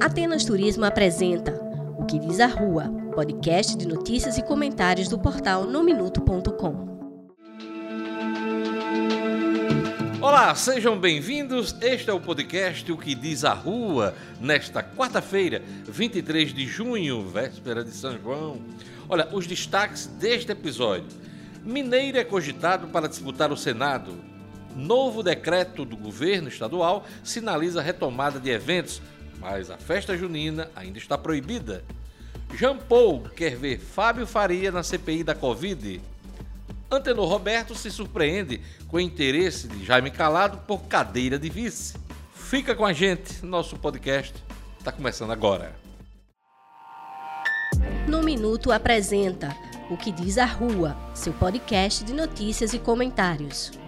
Atenas Turismo apresenta O que diz a Rua, podcast de notícias e comentários do portal nominuto.com. Olá, sejam bem-vindos. Este é o podcast O que diz a Rua, nesta quarta-feira, 23 de junho, véspera de São João. Olha, os destaques deste episódio. Mineiro é cogitado para disputar o Senado. Novo decreto do governo estadual sinaliza retomada de eventos, mas a festa junina ainda está proibida. Jean Paul quer ver Fábio Faria na CPI da Covid. Antenor Roberto se surpreende com o interesse de Jaime Calado por cadeira de vice. Fica com a gente, nosso podcast está começando agora. No Minuto apresenta O que diz a Rua, seu podcast de notícias e comentários.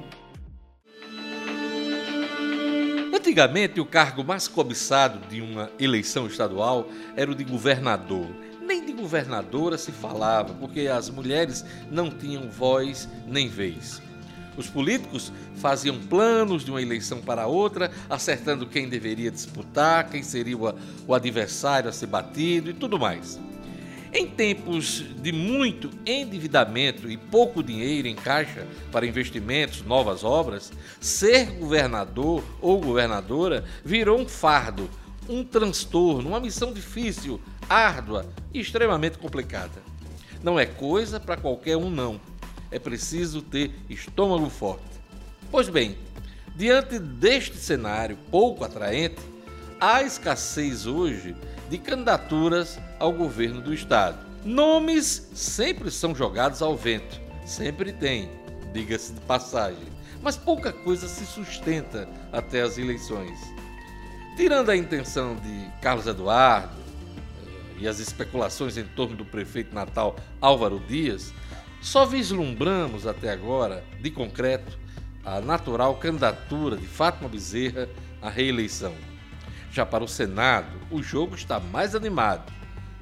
Antigamente, o cargo mais cobiçado de uma eleição estadual era o de governador nem de governadora se falava, porque as mulheres não tinham voz nem vez. Os políticos faziam planos de uma eleição para outra, acertando quem deveria disputar, quem seria o adversário a ser batido e tudo mais. Em tempos de muito endividamento e pouco dinheiro em caixa para investimentos, novas obras, ser governador ou governadora virou um fardo, um transtorno, uma missão difícil, árdua e extremamente complicada. Não é coisa para qualquer um, não. É preciso ter estômago forte. Pois bem, diante deste cenário pouco atraente, há escassez hoje de candidaturas ao governo do Estado. Nomes sempre são jogados ao vento, sempre tem, diga-se de passagem, mas pouca coisa se sustenta até as eleições. Tirando a intenção de Carlos Eduardo eh, e as especulações em torno do prefeito natal Álvaro Dias, só vislumbramos até agora, de concreto, a natural candidatura de Fátima Bezerra à reeleição. Já para o Senado, o jogo está mais animado.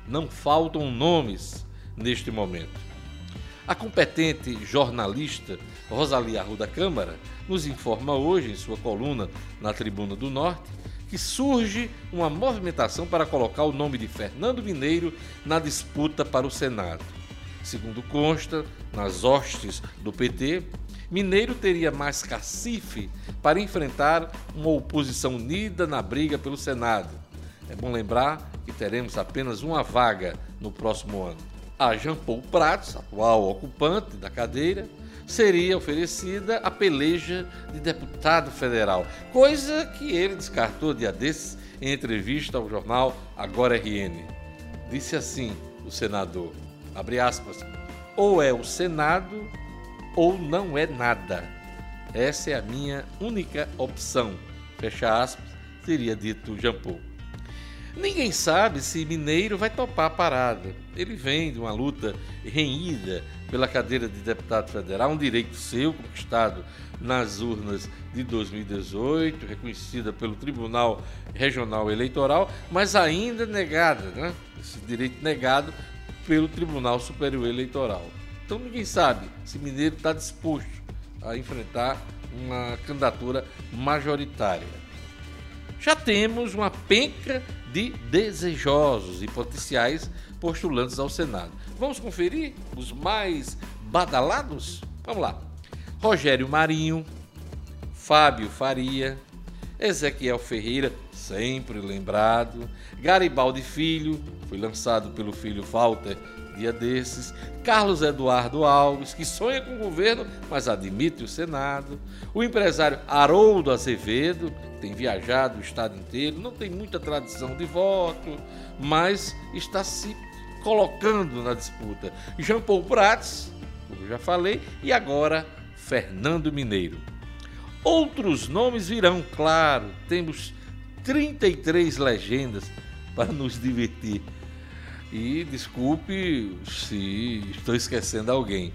Não faltam nomes neste momento. A competente jornalista Rosalia Arruda Câmara nos informa hoje, em sua coluna na Tribuna do Norte, que surge uma movimentação para colocar o nome de Fernando Mineiro na disputa para o Senado. Segundo consta, nas hostes do PT, Mineiro teria mais cacife para enfrentar uma oposição unida na briga pelo Senado. É bom lembrar que teremos apenas uma vaga no próximo ano. A Jean Paul Prats, atual ocupante da cadeira, seria oferecida a peleja de deputado federal, coisa que ele descartou dia desses em entrevista ao jornal Agora RN. Disse assim o senador, abre aspas, ou é o Senado ou não é nada. Essa é a minha única opção. Fecha aspas, teria dito Jean Paul. Ninguém sabe se Mineiro vai topar a parada. Ele vem de uma luta renhida pela cadeira de deputado federal, um direito seu conquistado nas urnas de 2018, reconhecida pelo Tribunal Regional Eleitoral, mas ainda negada, né? Esse direito negado pelo Tribunal Superior Eleitoral. Então ninguém sabe se Mineiro está disposto a enfrentar uma candidatura majoritária. Já temos uma penca de desejosos e potenciais postulantes ao Senado. Vamos conferir os mais badalados? Vamos lá. Rogério Marinho, Fábio Faria, Ezequiel Ferreira, sempre lembrado, Garibaldi Filho, foi lançado pelo filho Walter dia desses, Carlos Eduardo Alves, que sonha com o governo, mas admite o Senado, o empresário Haroldo Azevedo, tem viajado o estado inteiro, não tem muita tradição de voto, mas está se colocando na disputa. Jean Paul Prats, como já falei, e agora Fernando Mineiro. Outros nomes virão, claro, temos 33 legendas para nos divertir. E desculpe se estou esquecendo alguém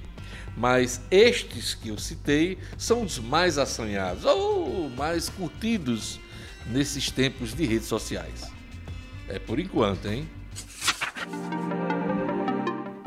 mas estes que eu citei são os mais assanhados ou mais curtidos nesses tempos de redes sociais. É por enquanto, hein?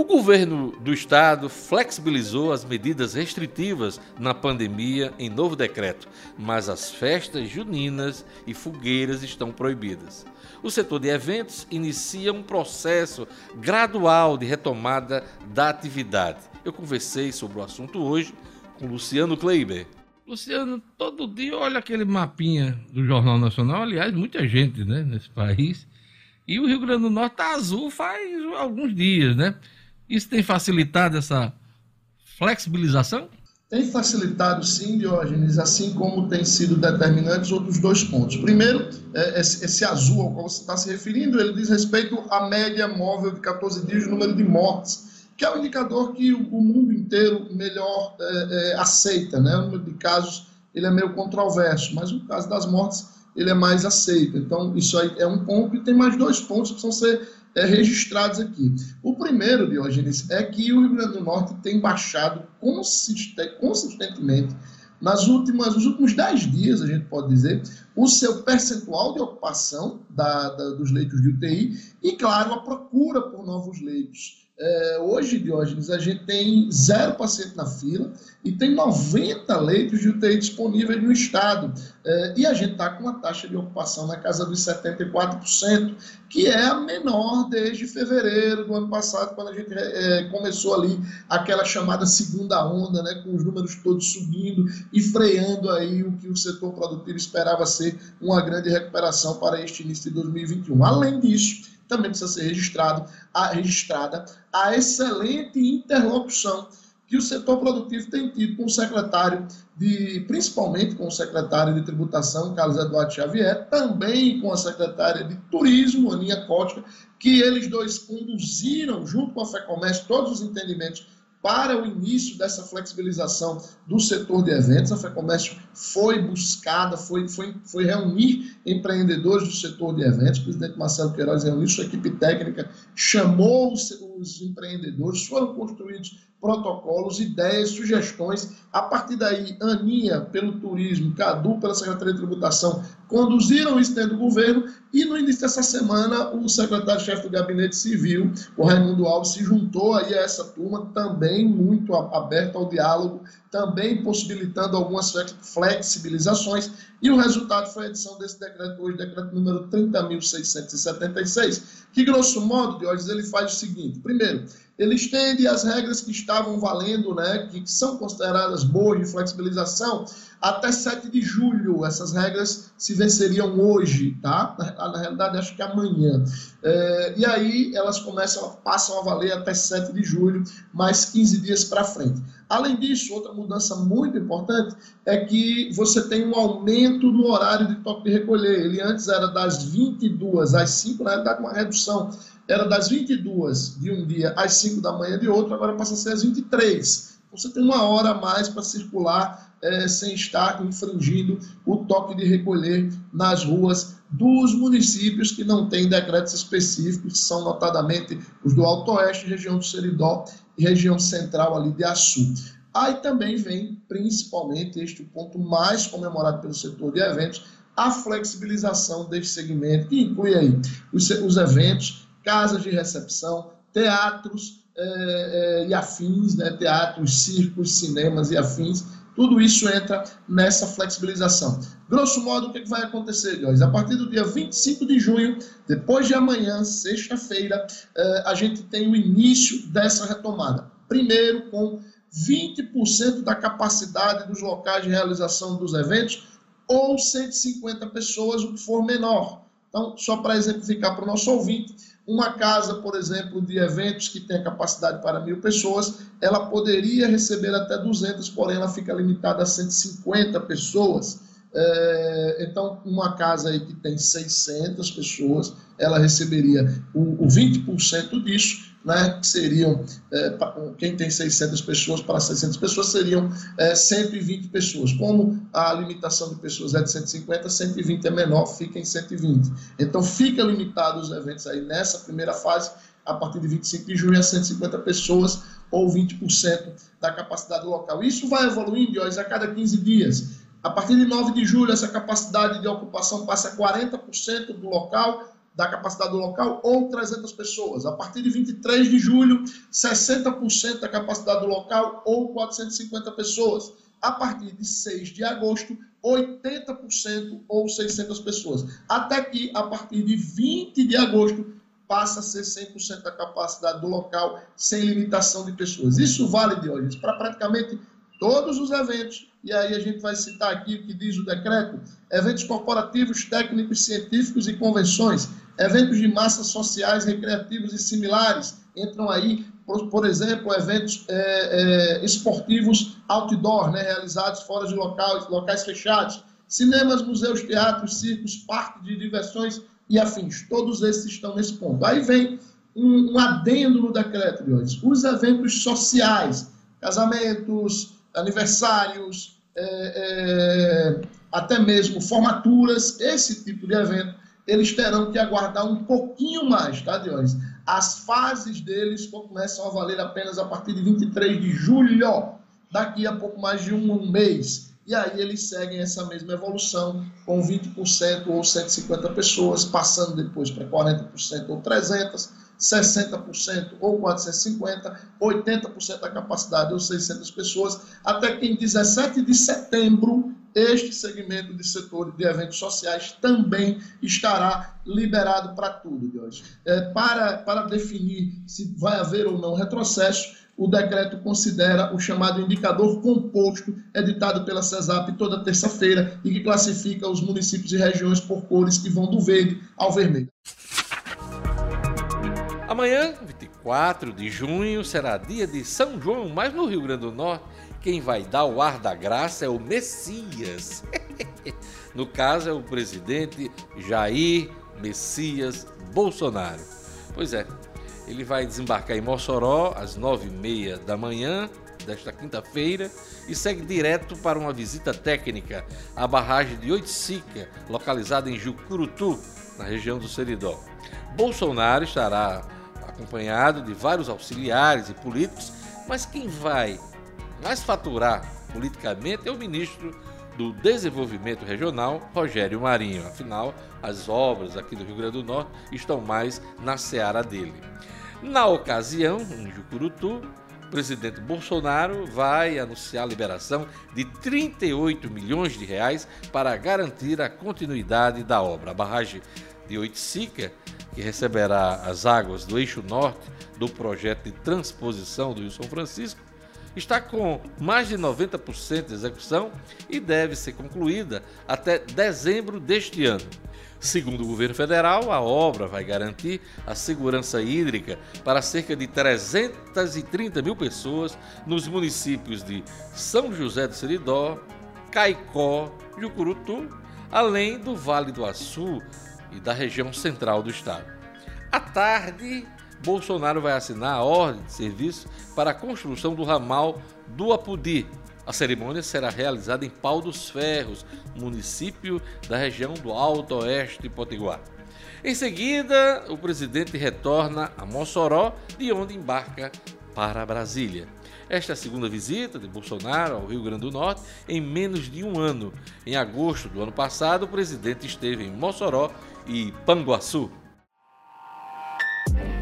O governo do estado flexibilizou as medidas restritivas na pandemia em novo decreto, mas as festas juninas e fogueiras estão proibidas. O setor de eventos inicia um processo gradual de retomada da atividade. Eu conversei sobre o assunto hoje com Luciano Kleiber. Luciano, todo dia olha aquele mapinha do Jornal Nacional, aliás, muita gente né, nesse país, e o Rio Grande do Norte está azul faz alguns dias, né? Isso tem facilitado essa flexibilização? Tem facilitado sim, Diógenes, assim como tem sido determinantes outros dois pontos. Primeiro, é, esse azul ao qual você está se referindo, ele diz respeito à média móvel de 14 dias, o número de mortes, que é o um indicador que o mundo inteiro melhor é, é, aceita. Né? O número de casos ele é meio controverso, mas no caso das mortes ele é mais aceito. Então, isso aí é um ponto, e tem mais dois pontos que precisam ser é, registrados aqui. O primeiro, Diógenes, é que o Rio Grande do Norte tem baixado consistentemente, nas últimas, nos últimos 10 dias, a gente pode dizer, o seu percentual de ocupação da, da, dos leitos de UTI e, claro, a procura por novos leitos. É, hoje, Diógenes, a gente tem zero paciente na fila e tem 90 leitos de UTI disponíveis no estado. É, e a gente está com uma taxa de ocupação na casa dos 74%, que é a menor desde fevereiro do ano passado, quando a gente é, começou ali aquela chamada segunda onda, né, com os números todos subindo e freando aí o que o setor produtivo esperava ser uma grande recuperação para este início de 2021. Além disso, também precisa ser registrado, a, registrada a excelente interlocução que o setor produtivo tem tido com o secretário de, principalmente com o secretário de tributação, Carlos Eduardo Xavier, também com a secretária de turismo, Aninha Cótica, que eles dois conduziram, junto com a FEComércio, todos os entendimentos para o início dessa flexibilização do setor de eventos. A FEComércio foi buscada, foi, foi, foi reunir empreendedores do setor de eventos. O presidente Marcelo Queiroz reuniu sua equipe técnica, chamou os, os empreendedores, foram construídos protocolos, ideias, sugestões. A partir daí, Aninha, pelo turismo, Cadu, pela Secretaria de Tributação, conduziram isso dentro do governo. E no início dessa semana o secretário-chefe do Gabinete Civil, o Raimundo Alves, se juntou aí a essa turma, também muito aberto ao diálogo, também possibilitando algumas flexibilizações. E o resultado foi a edição desse decreto hoje, decreto número 30.676, que grosso modo, Diógenes, ele faz o seguinte, primeiro, ele estende as regras que estavam valendo, né, que são consideradas boas de flexibilização, até 7 de julho. Essas regras se venceriam hoje, tá? Na, na realidade, acho que amanhã. É, e aí elas começam, passam a valer até 7 de julho, mais 15 dias para frente. Além disso, outra mudança muito importante é que você tem um aumento no horário de toque de recolher. Ele antes era das 22 às 5, na realidade, uma redução era das 22 de um dia às 5 da manhã de outro, agora passa a ser às 23. Você tem uma hora a mais para circular é, sem estar infringindo o toque de recolher nas ruas dos municípios que não têm decretos específicos, que são notadamente os do Alto Oeste, região do Seridó e região central ali de Açu. Aí também vem, principalmente, este ponto mais comemorado pelo setor de eventos, a flexibilização deste segmento, que inclui aí os, os eventos, casas de recepção, teatros é, é, e afins, né, teatros, circos, cinemas e afins, tudo isso entra nessa flexibilização. Grosso modo, o que vai acontecer, Góis? A partir do dia 25 de junho, depois de amanhã, sexta-feira, é, a gente tem o início dessa retomada. Primeiro, com 20% da capacidade dos locais de realização dos eventos, ou 150 pessoas, o que for menor. Então, só para exemplificar para o nosso ouvinte, uma casa, por exemplo, de eventos que tem capacidade para mil pessoas, ela poderia receber até 200, porém ela fica limitada a 150 pessoas. É, então, uma casa aí que tem 600 pessoas, ela receberia o, o 20% disso, né, que seriam, é, quem tem 600 pessoas para 600 pessoas, seriam é, 120 pessoas. Como a limitação de pessoas é de 150, 120 é menor, fica em 120. Então, fica limitado os eventos aí nessa primeira fase, a partir de 25 de junho, a 150 pessoas, ou 20% da capacidade local. Isso vai evoluindo ó, a cada 15 dias. A partir de 9 de julho, essa capacidade de ocupação passa a 40% do local, da capacidade do local ou 300 pessoas. A partir de 23 de julho, 60% da capacidade do local ou 450 pessoas. A partir de 6 de agosto, 80% ou 600 pessoas. Até que, a partir de 20 de agosto, passa a ser 100% da capacidade do local, sem limitação de pessoas. Isso vale, Diógenes, para praticamente todos os eventos, e aí a gente vai citar aqui o que diz o decreto: eventos corporativos, técnicos, científicos e convenções, eventos de massas sociais, recreativos e similares. Entram aí, por, por exemplo, eventos é, é, esportivos outdoor, né, realizados fora de locais, locais fechados, cinemas, museus, teatros, circos, parques de diversões e afins. Todos esses estão nesse ponto. Aí vem um, um adendo no decreto de hoje: os eventos sociais, casamentos, aniversários, é, é, até mesmo formaturas, esse tipo de evento, eles terão que aguardar um pouquinho mais, tá, Dionis? As fases deles começam a valer apenas a partir de 23 de julho, daqui a pouco mais de um mês. E aí eles seguem essa mesma evolução, com 20% ou 150 pessoas, passando depois para 40% ou 300, 60% ou 450, 80% da capacidade ou 600 pessoas, até que em 17 de setembro este segmento de setor de eventos sociais também estará liberado para tudo, Jorge. É, para, para definir se vai haver ou não retrocesso, o decreto considera o chamado indicador composto, editado pela CESAP toda terça-feira, e que classifica os municípios e regiões por cores que vão do verde ao vermelho. Amanhã, 24 de junho, será dia de São João, mas no Rio Grande do Norte, quem vai dar o ar da graça é o Messias. no caso, é o presidente Jair Messias Bolsonaro. Pois é, ele vai desembarcar em Mossoró às nove e meia da manhã desta quinta-feira e segue direto para uma visita técnica à barragem de Oiticica, localizada em Jucurutu, na região do Seridó. Bolsonaro estará acompanhado de vários auxiliares e políticos, mas quem vai mais faturar politicamente é o ministro do Desenvolvimento Regional, Rogério Marinho. Afinal, as obras aqui do Rio Grande do Norte estão mais na seara dele. Na ocasião, em Jucurutu, o presidente Bolsonaro vai anunciar a liberação de 38 milhões de reais para garantir a continuidade da obra. A barragem de Oiticica que receberá as águas do eixo norte do projeto de transposição do Rio São Francisco, está com mais de 90% de execução e deve ser concluída até dezembro deste ano. Segundo o governo federal, a obra vai garantir a segurança hídrica para cerca de 330 mil pessoas nos municípios de São José do Seridó, Caicó, Jucurutu, além do Vale do Açu, e da região central do estado. À tarde, Bolsonaro vai assinar a ordem de serviço para a construção do ramal do Apudi. A cerimônia será realizada em Pau dos Ferros, município da região do Alto Oeste de Potiguar. Em seguida, o presidente retorna a Mossoró, de onde embarca para Brasília. Esta é a segunda visita de Bolsonaro ao Rio Grande do Norte em menos de um ano. Em agosto do ano passado, o presidente esteve em Mossoró e Panguaçu.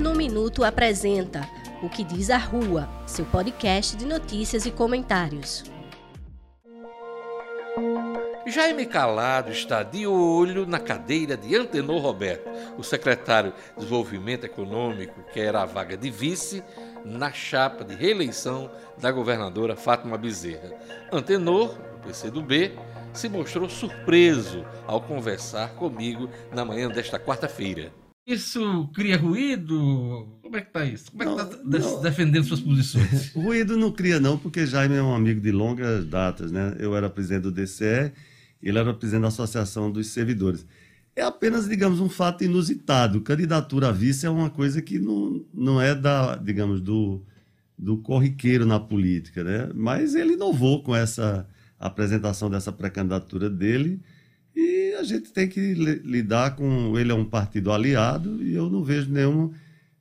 No Minuto apresenta O que diz a Rua, seu podcast de notícias e comentários. Jaime Calado está de olho na cadeira de Antenor Roberto, o secretário de Desenvolvimento Econômico, que era a vaga de vice na chapa de reeleição da governadora Fátima Bezerra. Antenor, do PCdoB, se mostrou surpreso ao conversar comigo na manhã desta quarta-feira. Isso cria ruído? Como é que está isso? Como é que está defendendo suas posições? ruído não cria não, porque Jaime é um amigo de longas datas, né? Eu era presidente do DCE, ele era presidente da Associação dos Servidores. É apenas, digamos, um fato inusitado. Candidatura a vice é uma coisa que não, não é da, digamos, do, do corriqueiro na política, né? Mas ele inovou com essa apresentação dessa pré-candidatura dele e a gente tem que lidar com. Ele é um partido aliado e eu não vejo nenhuma,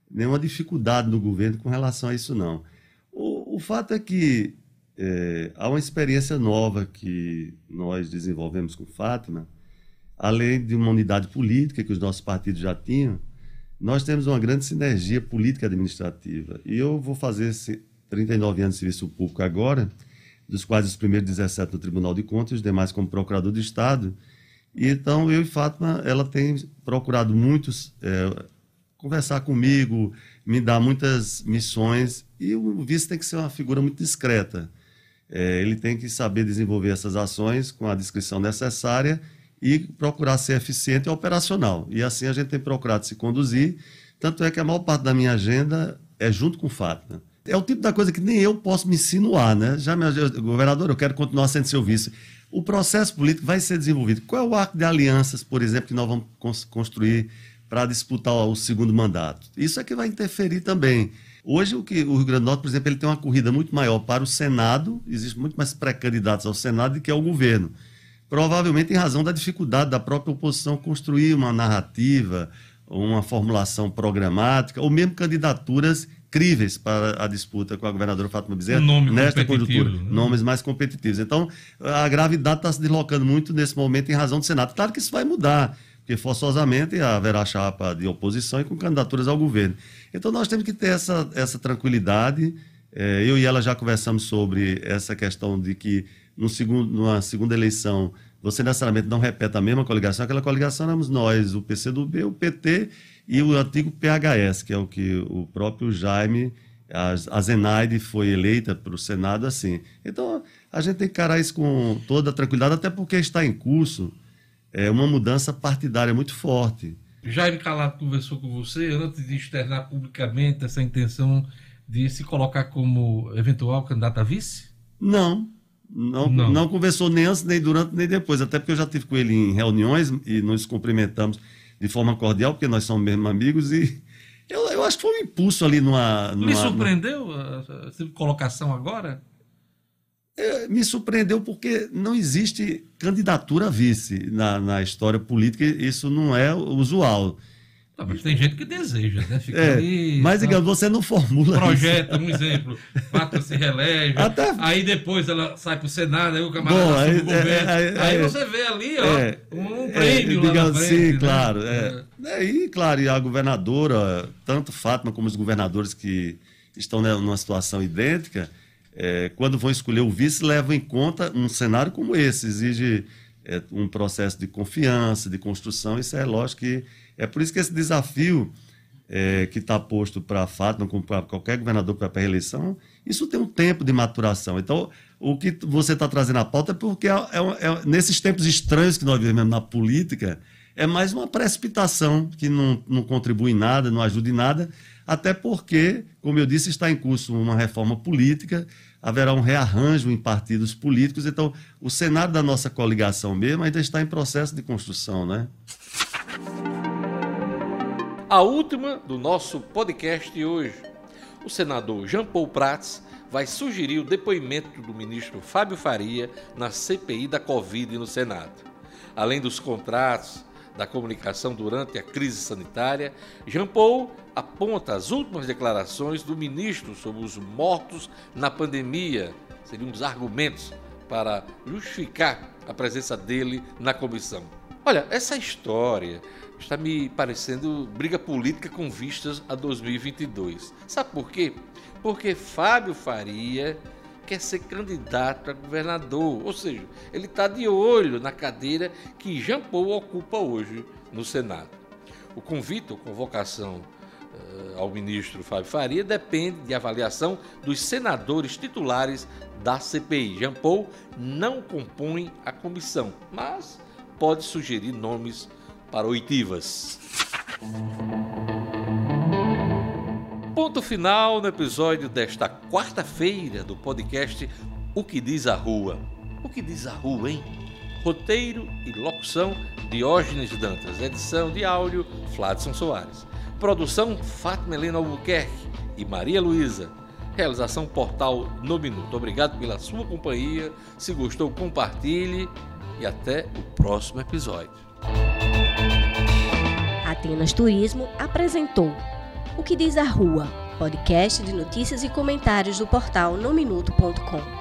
nenhuma dificuldade no governo com relação a isso, não. O, o fato é que é, há uma experiência nova que nós desenvolvemos com Fátima, além de uma unidade política que os nossos partidos já tinham, nós temos uma grande sinergia política administrativa. E eu vou fazer 39 anos de serviço público agora, dos quais os primeiros 17 no Tribunal de Contas e os demais como procurador de Estado. E então eu e Fátima, ela tem procurado muitos é, conversar comigo, me dar muitas missões e o vice tem que ser uma figura muito discreta. É, ele tem que saber desenvolver essas ações com a descrição necessária e procurar ser eficiente e operacional. E assim a gente tem procurado se conduzir. Tanto é que a maior parte da minha agenda é junto com Fátima é o tipo da coisa que nem eu posso me insinuar, né? Já, meu governador, eu quero continuar sendo seu vice. O processo político vai ser desenvolvido. Qual é o arco de alianças, por exemplo, que nós vamos construir para disputar o segundo mandato? Isso é que vai interferir também. Hoje, o, que, o Rio Grande do Norte, por exemplo, ele tem uma corrida muito maior para o Senado, existem muito mais pré-candidatos ao Senado do que ao governo. Provavelmente em razão da dificuldade da própria oposição construir uma narrativa, uma formulação programática, ou mesmo candidaturas críveis para a disputa com a governadora Fátima Bezerra um nesta conjuntura. Né? Nomes mais competitivos. Então, a gravidade está se deslocando muito nesse momento em razão do Senado. Claro que isso vai mudar, porque forçosamente haverá chapa de oposição e com candidaturas ao governo. Então, nós temos que ter essa, essa tranquilidade. É, eu e ela já conversamos sobre essa questão de que no segundo, numa segunda eleição você necessariamente não repete a mesma coligação, aquela coligação éramos nós, o PCdoB, o PT e o antigo PHS, que é o que o próprio Jaime, a, a Zenaide foi eleita para o Senado assim. Então, a gente tem que encarar isso com toda a tranquilidade, até porque está em curso é, uma mudança partidária muito forte. Jaime Calado conversou com você antes de externar publicamente essa intenção de se colocar como eventual candidato a vice? Não, não, não, não. conversou nem antes, nem durante, nem depois. Até porque eu já tive com ele em reuniões e nos cumprimentamos de forma cordial, porque nós somos mesmo amigos, e eu, eu acho que foi um impulso ali numa. numa Me surpreendeu essa colocação agora? É, me surpreendeu porque não existe candidatura a vice na, na história política, isso não é usual. Mas tem gente que deseja, né? Fica é, ali, mas, digamos, você não formula Projeta, isso. um exemplo. Pata se relege. Até... Aí depois ela sai para o Senado, aí o camarada Bom, aí, o governo. É, é, aí é. você vê ali, ó, é, um prêmio digamos, lá frente, Sim, né? claro. É. E, claro, e a governadora, tanto Fátima como os governadores que estão numa situação idêntica, quando vão escolher o vice, levam em conta um cenário como esse. Exige um processo de confiança, de construção. Isso é lógico que é por isso que esse desafio é, que está posto para a Fátima, como para qualquer governador para a reeleição, isso tem um tempo de maturação. Então, o que você está trazendo à pauta é porque é, é, é, nesses tempos estranhos que nós vivemos na política, é mais uma precipitação que não, não contribui em nada, não ajuda em nada, até porque, como eu disse, está em curso uma reforma política, haverá um rearranjo em partidos políticos, então o cenário da nossa coligação mesmo ainda está em processo de construção, né? A última do nosso podcast de hoje. O senador Jean Paul Prats vai sugerir o depoimento do ministro Fábio Faria na CPI da Covid no Senado. Além dos contratos da comunicação durante a crise sanitária, Jean Paul aponta as últimas declarações do ministro sobre os mortos na pandemia. Seriam dos argumentos para justificar a presença dele na comissão. Olha, essa história está me parecendo briga política com vistas a 2022. Sabe por quê? Porque Fábio Faria quer ser candidato a governador, ou seja, ele está de olho na cadeira que Jean Paul ocupa hoje no Senado. O convite ou convocação uh, ao ministro Fábio Faria depende de avaliação dos senadores titulares da CPI. Jean Paul não compõe a comissão, mas pode sugerir nomes para oitivas. Ponto final no episódio desta quarta-feira do podcast O que diz a Rua. O que diz a Rua, hein? Roteiro e locução Diógenes Dantas. Edição de áudio Fladson Soares. Produção Fátima Helena Albuquerque e Maria Luísa. Realização Portal No Minuto. Obrigado pela sua companhia. Se gostou, compartilhe e até o próximo episódio. Atenas Turismo apresentou O que diz a Rua, podcast de notícias e comentários do portal nominuto.com.